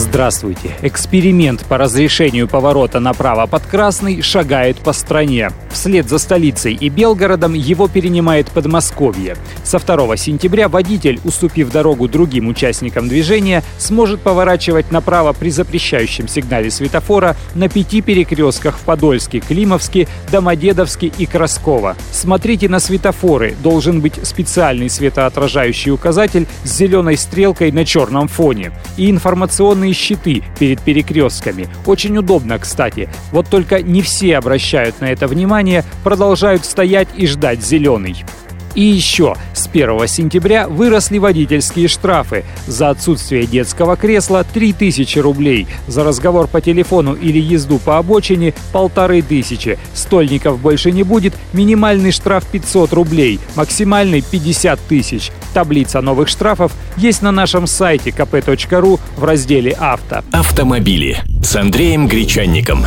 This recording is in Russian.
Здравствуйте. Эксперимент по разрешению поворота направо под красный шагает по стране. Вслед за столицей и Белгородом его перенимает Подмосковье. Со 2 сентября водитель, уступив дорогу другим участникам движения, сможет поворачивать направо при запрещающем сигнале светофора на пяти перекрестках в Подольске, Климовске, Домодедовске и Красково. Смотрите на светофоры. Должен быть специальный светоотражающий указатель с зеленой стрелкой на черном фоне. И информационный электронные щиты перед перекрестками. Очень удобно, кстати. Вот только не все обращают на это внимание, продолжают стоять и ждать зеленый. И еще с 1 сентября выросли водительские штрафы. За отсутствие детского кресла 3000 рублей. За разговор по телефону или езду по обочине – полторы тысячи. Стольников больше не будет. Минимальный штраф 500 рублей. Максимальный 50 тысяч. Таблица новых штрафов есть на нашем сайте kp.ru в разделе «Авто». Автомобили с Андреем Гречанником.